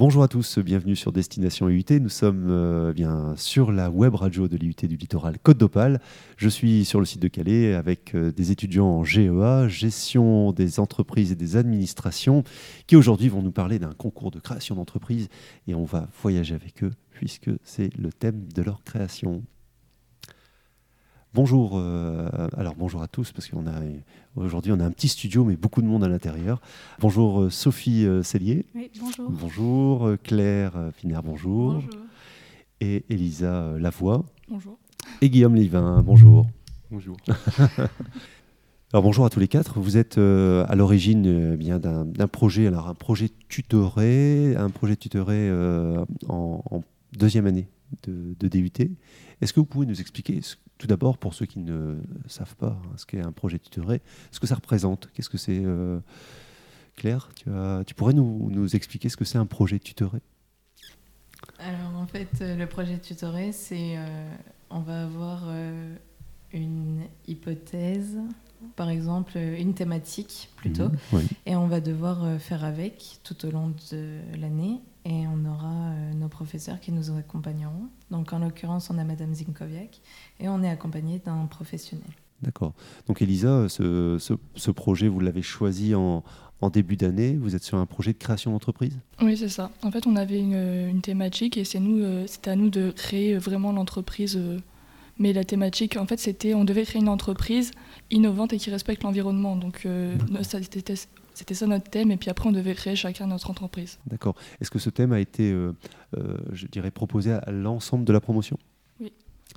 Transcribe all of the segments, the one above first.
Bonjour à tous, bienvenue sur Destination IUT. Nous sommes euh, bien sur la web radio de l'IUT du littoral Côte d'Opale. Je suis sur le site de Calais avec euh, des étudiants en GEA, gestion des entreprises et des administrations, qui aujourd'hui vont nous parler d'un concours de création d'entreprise et on va voyager avec eux puisque c'est le thème de leur création. Bonjour, euh, alors bonjour à tous, parce qu'on a aujourd'hui on a un petit studio, mais beaucoup de monde à l'intérieur. Bonjour euh, Sophie euh, Cellier. Oui, bonjour. Bonjour Claire Finard, bonjour. Bonjour. Et Elisa Lavoie. Bonjour. Et Guillaume Livin, bonjour. Bonjour. Alors bonjour à tous les quatre. Vous êtes à l'origine bien d'un projet, alors un projet tutoré, un projet tutoré en, en, deuxième année de, de DUT. Est-ce que vous pouvez nous expliquer tout d'abord, pour ceux qui ne savent pas hein, ce qu'est un projet tutoré, ce que ça représente, qu'est-ce que c'est euh, Claire, tu, as, tu, pourrais nous, nous, expliquer ce que c'est un projet tutoré? Alors en fait, euh, le projet tutoré, c'est euh, on va avoir euh, une hypothèse, par exemple une thématique plutôt, mmh, oui. et on va devoir faire avec tout au long de l'année. Et on professeurs qui nous accompagneront. Donc en l'occurrence, on a Madame Zinkoviak et on est accompagné d'un professionnel. D'accord. Donc Elisa, ce, ce, ce projet, vous l'avez choisi en, en début d'année. Vous êtes sur un projet de création d'entreprise? Oui, c'est ça. En fait, on avait une, une thématique et c'est nous, euh, c'était à nous de créer vraiment l'entreprise. Euh, mais la thématique, en fait, c'était on devait créer une entreprise innovante et qui respecte l'environnement. Donc euh, c'était c'était ça notre thème, et puis après on devait créer chacun notre entreprise. D'accord. Est-ce que ce thème a été, euh, euh, je dirais, proposé à l'ensemble de la promotion? Oui.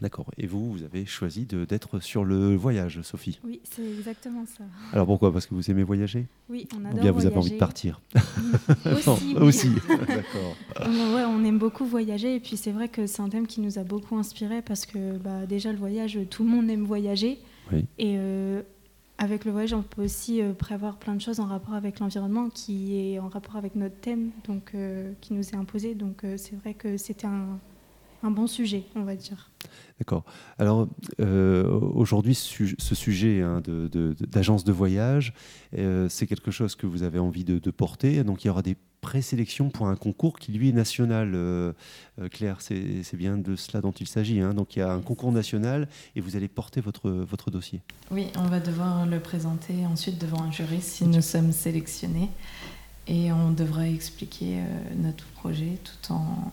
D'accord. Et vous, vous avez choisi d'être sur le voyage, Sophie? Oui, c'est exactement ça. Alors pourquoi? Parce que vous aimez voyager? Oui, on Ou adore bien vous voyager. avez envie de partir? Aussi, aussi. D'accord. On, ouais, on aime beaucoup voyager et puis c'est vrai que c'est un thème qui nous a beaucoup inspiré parce que bah, déjà le voyage, tout le monde aime voyager. Oui. Et euh, avec le voyage, on peut aussi euh, prévoir plein de choses en rapport avec l'environnement qui est en rapport avec notre thème, donc euh, qui nous est imposé. Donc euh, c'est vrai que c'était un, bon sujet, on va dire. D'accord. Alors aujourd'hui, ce sujet hein, d'agence de, voyage, c'est quelque chose que vous avez envie de, de porter. Donc il y aura des présélections pour un concours qui lui est national. Euh, euh, Claire, c'est bien de cela dont il s'agit. hein. Donc il y a un concours national et vous allez porter votre, votre dossier. Oui, on va devoir le présenter ensuite devant un jury si nous sommes sélectionnés. Et on devra expliquer euh, notre projet tout en,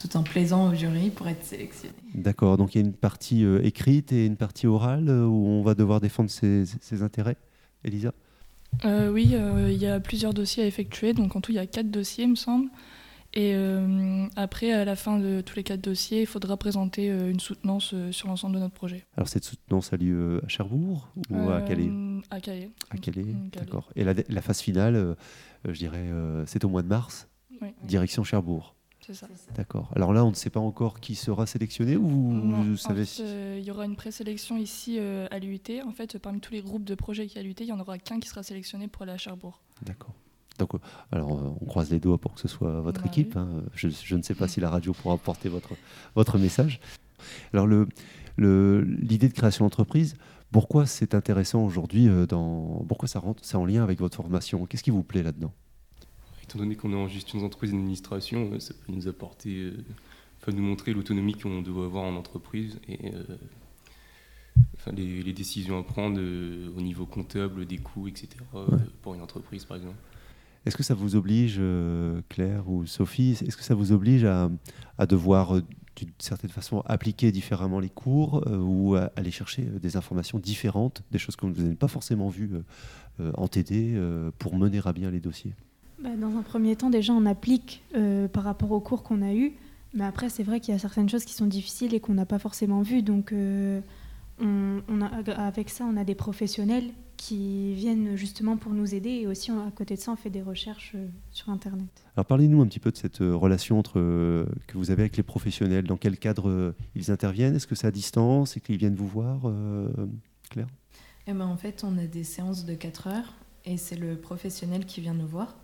tout en plaisant au jury pour être sélectionné. D'accord. Donc il y a une partie écrite et une partie orale où on va devoir défendre ses, ses intérêts. Elisa? Euh, oui, euh, il y a plusieurs dossiers à effectuer, donc en tout il y a quatre dossiers, il me semble. Et euh, après, à la fin de tous les quatre dossiers, il faudra présenter une soutenance sur l'ensemble de notre projet. Alors cette soutenance a lieu à Cherbourg ou à Calais? À Calais. À Calais, Mm, Calais. d'accord. Et la, la phase finale, je dirais, c'est au mois de mars, Oui, direction Cherbourg. C'est ça. D'accord. Alors là, on ne sait pas encore qui sera sélectionné ou vous, Non, vous en savez fait, euh, il y aura une présélection ici euh, à l'UIT. En fait, parmi tous les groupes de projets qui y a à l'UIT, il n'y en aura qu'un qui sera sélectionné pour aller à Cherbourg. D'accord. Donc, euh, alors, euh, on croise les doigts pour que ce soit votre Bah équipe. oui. hein. Je, je ne sais pas si la radio pourra porter votre, votre message. Alors, le- le- l'idée de création d'entreprise, pourquoi c'est intéressant aujourd'hui euh, dans, Pourquoi ça rentre, c'est en lien avec votre formation? Qu'est-ce qui vous plaît là-dedans? Étant donné qu'on est en gestion d'entreprise et d'administration, euh, ça peut nous apporter, euh, enfin nous montrer l'autonomie qu'on doit avoir en entreprise et euh, enfin, les, les décisions à prendre au niveau comptable, des coûts, etc. Ouais. pour une entreprise par exemple. Est-ce que ça vous oblige, Claire ou Sophie, est-ce que ça vous oblige à, à devoir, d'une certaine façon, appliquer différemment les cours euh, ou à aller chercher des informations différentes, des choses que vous n'avez pas forcément vues euh, en TD euh, pour mener à bien les dossiers? Bah, dans un premier temps, déjà, on applique euh, par rapport aux cours qu'on a eus. Mais après, c'est vrai qu'il y a certaines choses qui sont difficiles et qu'on n'a pas forcément vues. Donc, euh, on, on a, avec ça, on a des professionnels qui viennent justement pour nous aider. Et aussi, on- à côté de ça, on fait des recherches euh, sur Internet. Alors parlez-nous un petit peu de cette relation entre, euh, que vous avez avec les professionnels. Dans quel cadre euh, ils interviennent? Est-ce que c'est à distance? Et qu'ils viennent vous voir euh, Claire? Eh ben, en fait, on a des séances de 4 heures et c'est le professionnel qui vient nous voir.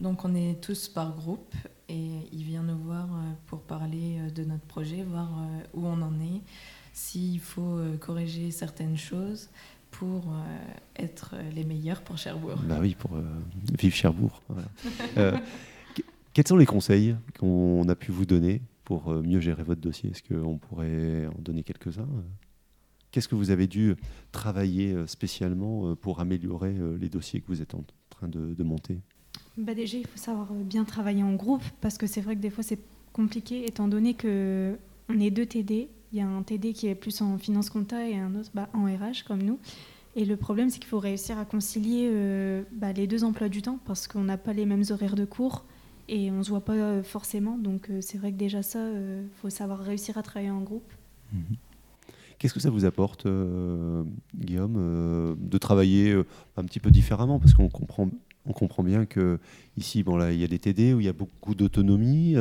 Donc on est tous par groupe et il vient nous voir euh, pour parler euh, de notre projet, voir euh, où on en est, s'il faut corriger certaines choses pour être les meilleurs pour Cherbourg. Bah oui, pour vivre Cherbourg. Quels sont les conseils qu'on a pu vous donner pour mieux gérer votre dossier? Est-ce qu'on pourrait en donner quelques-uns? Qu'est-ce que vous avez dû travailler spécialement pour améliorer les dossiers que vous êtes en train de, monter? Bah Déjà, il faut savoir bien travailler en groupe parce que c'est vrai que des fois c'est compliqué étant donné que on est deux TD. Il y a un TD qui est plus en finance compta et un autre bah, en RH comme nous. Et le problème, c'est qu'il faut réussir à concilier euh, bah, les deux emplois du temps parce qu'on n'a pas les mêmes horaires de cours et on ne se voit pas euh, forcément. Donc euh, c'est vrai que déjà ça, il faut savoir réussir à travailler en groupe. Mhm. Qu'est-ce que ça vous apporte, Guillaume, de travailler un petit peu différemment? Parce qu'on comprend, on comprend bien que ici, bon, là, il y a des TD où il y a beaucoup d'autonomie.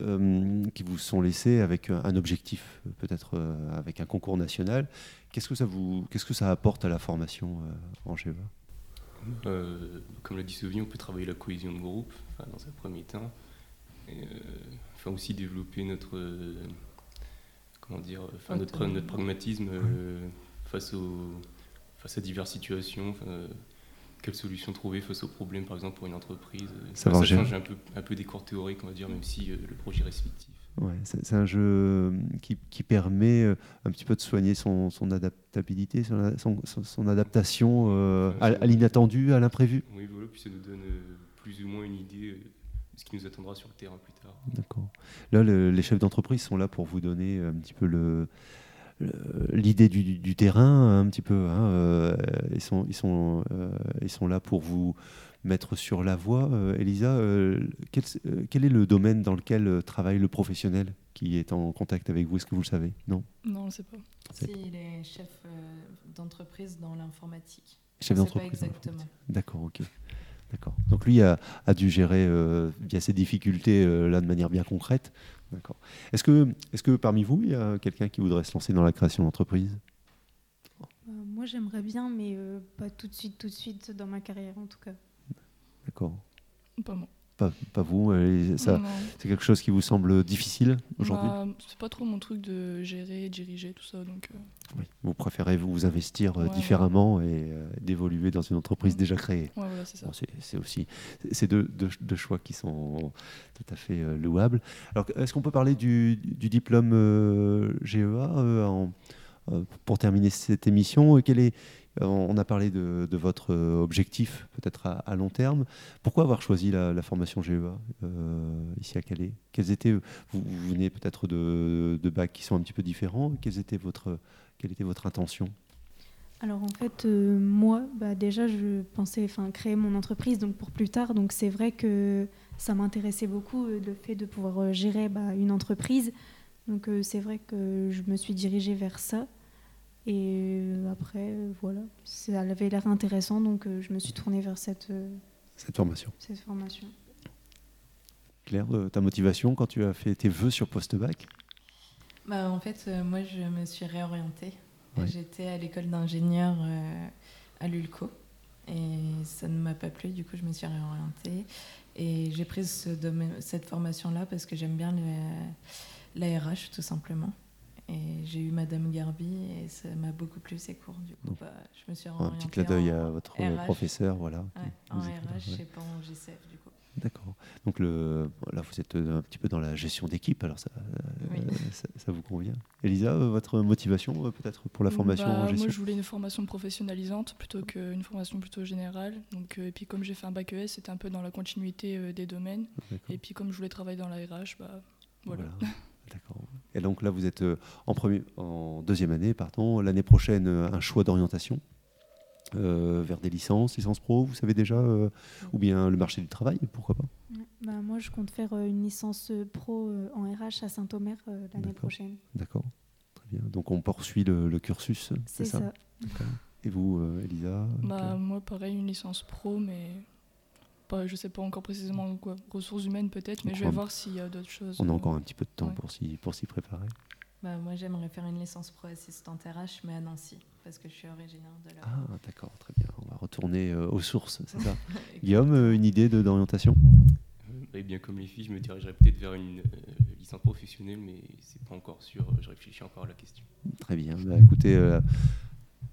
Euh, qui vous sont laissés avec un objectif, peut-être euh, avec un concours national. Qu'est-ce que ça vous, qu'est-ce que ça apporte à la formation euh, en GEVA Comme l'a dit Sophie, on peut travailler la cohésion de groupe dans un premier temps, et enfin aussi développer notre comment dire, enfin, notre, notre, pragmatisme face, aux, face à diverses situations quelle solution trouver face aux problèmes, par exemple, pour une entreprise. Ça, ça change un peu, un peu des cours théoriques, on va dire, même si euh, le projet reste fictif. Ouais, c'est un jeu euh, qui, qui, permet euh, un petit peu de soigner son, son adaptabilité, son, son, adaptation à, l'inattendu, à l'imprévu. Oui, voilà, puis ça nous donne plus ou moins une idée de ce qui nous attendra sur le terrain plus tard. D'accord. Là, les chefs d'entreprise sont là pour vous donner un petit peu le, l'idée du, terrain un petit peu. Hein, euh, ils, sont, ils, sont, euh, ils sont là pour vous mettre sur la voie. Euh, Elisa, quel, quel, est le domaine dans lequel travaille le professionnel qui est en contact avec vous? Est-ce que vous le savez? Non? Non, on ne sait pas. Si, il est chef d'entreprise dans l'informatique. Chef d'entreprise Exactement. D'accord, ok. D'accord. Donc lui a, a dû gérer via ces difficultés là de manière bien concrète. D'accord. Est-ce que, est que parmi vous, il y a quelqu'un qui voudrait se lancer dans la création d'entreprise? Euh, Moi, j'aimerais bien, mais euh, pas tout de suite, tout de suite dans ma carrière, en tout cas. D'accord. Pas moi pas, vous ça, C'est quelque chose qui vous semble difficile aujourd'hui bah, C'est pas trop mon truc de gérer, diriger, tout ça. Donc, euh. vous préférez vous investir euh, différemment et euh, d'évoluer dans une entreprise déjà créée. c'est aussi c'est deux, deux, choix qui sont tout à fait louables. Alors, est-ce qu'on peut parler du, du diplôme GEA en, pour terminer cette émission Quel est euh, on a parlé de, votre euh, objectif, peut-être à, long terme. Pourquoi avoir choisi la, formation GEA euh, ici à Calais? Quels étaient, vous, venez peut-être de, bacs qui sont un petit peu différents. Votre, quelle était votre intention? Alors en fait, moi, bah, déjà, je pensais créer mon entreprise donc pour plus tard. Donc c'est vrai que ça m'intéressait beaucoup le fait de pouvoir gérer bah, une entreprise. Donc c'est vrai que je me suis dirigée vers ça. Et euh, après, euh, voilà, ça avait l'air intéressant, donc euh, je me suis tournée vers cette, cette formation. Cette formation. Claire, ta motivation quand tu as fait tes vœux sur post-bac? Bah, En fait, moi, je me suis réorientée. J'étais à l'école d'ingénieur à l'ULCO et ça ne m'a pas plu, du coup, je me suis réorientée. Et j'ai pris ce cette formation-là parce que j'aime bien l'ARH, tout simplement. Et j'ai eu Madame Garbi et ça m'a beaucoup plu ces cours. Du coup, bah, je me suis Un petit clin d'œil à votre professeur, voilà. en RH, et pas en GCF du coup. D'accord. Donc le, là, vous êtes euh, un petit peu dans la gestion d'équipe, alors ça, euh, ça, vous convient. Elisa, euh, votre motivation peut-être pour la formation bah, en gestion Moi, je voulais une formation professionnalisante plutôt qu'une formation plutôt générale. Donc, et puis comme j'ai fait un bac ES, c'était un peu dans la continuité des domaines. Et puis comme je voulais travailler dans la RH, bah. Et donc là, vous êtes euh, en, premier, en deuxième année, pardon. L'année prochaine, euh, un choix d'orientation euh, vers des licences, licences pro, vous savez déjà, ou bien le marché du travail, pourquoi pas? Bah, Moi, je compte faire une licence pro en RH à Saint-Omer l'année prochaine. D'accord, très bien. Donc on poursuit le, cursus, c'est ça, ça. Et vous, Elisa? Bah, Moi, pareil, une licence pro, mais je je sais pas encore précisément quoi, ressources humaines peut-être, mais je vais voir s'il y a d'autres choses. On a encore un petit peu de temps pour s'y pour s'y préparer. Bah, moi, j'aimerais faire une licence pro assistante RH, mais à Nancy, parce que je suis originaire de là. Ah, d'accord, très bien. On va retourner euh, aux sources, c'est ça. Guillaume, euh, une idée d'orientation? Euh, eh bien, comme les filles, je me dirigerais peut-être vers une licence professionnelle, mais c'est pas encore sûr. Je réfléchis encore à la question. Très bien. Bah, écoutez,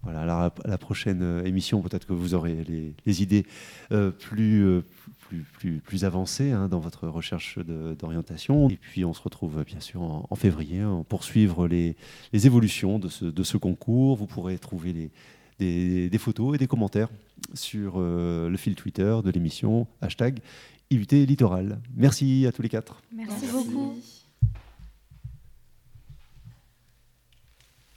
voilà, alors la, prochaine euh, émission, peut-être que vous aurez les, idées euh, plus, euh, plus, plus, plus avancé hein, dans votre recherche d'orientation. Et puis on se retrouve bien sûr en, février pour suivre les, les évolutions de ce, de ce, concours. Vous pourrez trouver des, des, photos et des commentaires sur le fil Twitter de l'émission hashtag IUT Littoral. Merci à tous les quatre. Merci. beaucoup.